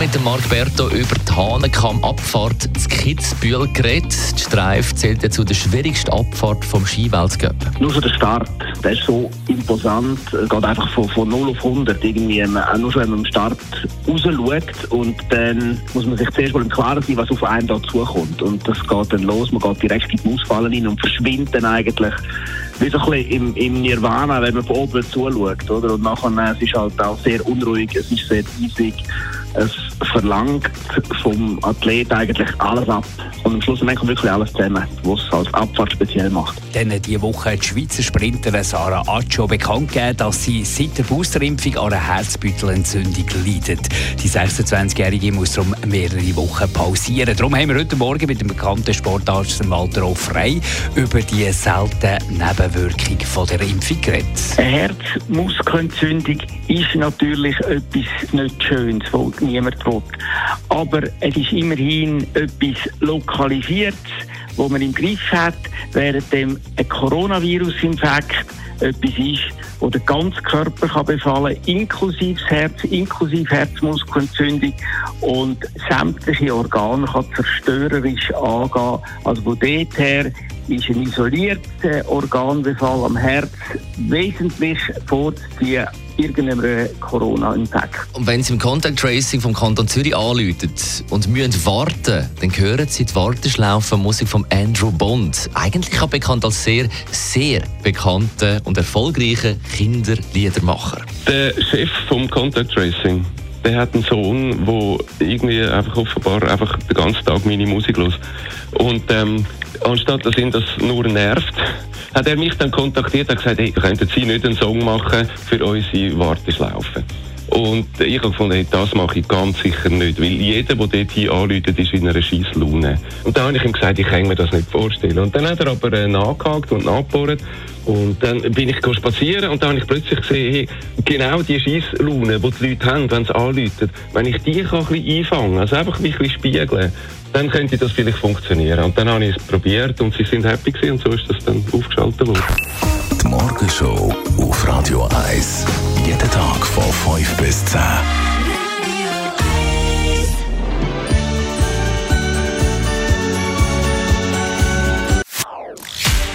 mit dem Marc Berto über die Hahnenkamm-Abfahrt zu Kitzbühel geredet. Die Streif zählt ja zu der schwierigsten Abfahrt vom Skiweltcup. Nur schon der Start, der ist so imposant, Es geht einfach von, von 0 auf 100 irgendwie, auch nur schon wenn man am Start raus schaut und dann muss man sich zuerst mal im Klaren sein, was auf einen da zukommt und das geht dann los, man geht direkt in die Ausfallen rein und verschwindet dann eigentlich wie so ein bisschen im, im Nirvana, wenn man von oben zuschaut, oder? Und nachher, äh, es ist halt auch sehr unruhig, es ist sehr eisig, es verlangt vom Athlet eigentlich alles ab. Und am Schluss man wirklich alles zusammen, was es als Abfahrt speziell macht. Dann diese Woche hat die Schweizer Sprinterin Sarah Accio bekannt gegeben, dass sie seit der Boosterimpfung an einer Herzbüttelentzündung leidet. Die 26-Jährige muss darum mehrere Wochen pausieren. Darum haben wir heute Morgen mit dem bekannten Sportarzt Walter O. Frey über die seltene Nebenwirkung von der Impfung geredet. Eine Herzmuskelentzündung ist natürlich etwas nicht Schönes, was niemand will. Aber es ist immerhin etwas Lokalisiertes, wo man im Griff hat, während dem ein Coronavirus-Infekt etwas ist, der ganze Körper kann befallen inklusive das Herz, inklusive Herzmuskelentzündung und sämtliche Organe kann zerstörerisch angehen. Also von dort her ist ein isolierter Organbefall am Herz wesentlich vorzuziehen irgendeinem Corona-Infekt. Und wenn Sie im Contact Tracing vom Kanton Zürich anrufen und müssen warten, dann hören Sie die Warteschlaufe Musik von Andrew Bond. Eigentlich auch bekannt als sehr, sehr bekannter und erfolgreicher Kinderliedermacher. Der Chef vom Contact Tracing, der hat einen Sohn, der irgendwie einfach offenbar einfach den ganzen Tag meine Musik los. Und ähm, anstatt dass ihn das nur nervt, hat er mich dann kontaktiert und gesagt, hey, könnten Sie nicht einen Song machen für unsere Warteschlaufe? Und ich habe gefunden, das mache ich ganz sicher nicht, weil jeder, der dort hier anläutet, ist in einer Scheisslaune. Und dann habe ich ihm gesagt, ich kann mir das nicht vorstellen. Und dann hat er aber äh, nachgehakt und nachgebohrt. Und dann bin ich spazieren und dann habe ich plötzlich gesehen, hey, genau die Scheisslaune, die die Leute haben, wenn sie anläuten, wenn ich die kann ein bisschen einfangen, also einfach ein bisschen spiegeln, dann könnte das vielleicht funktionieren. Und dann habe ich es probiert und sie sind happy gewesen und so ist das dann aufgeschaltet worden. Die Morgenshow auf Radio 1.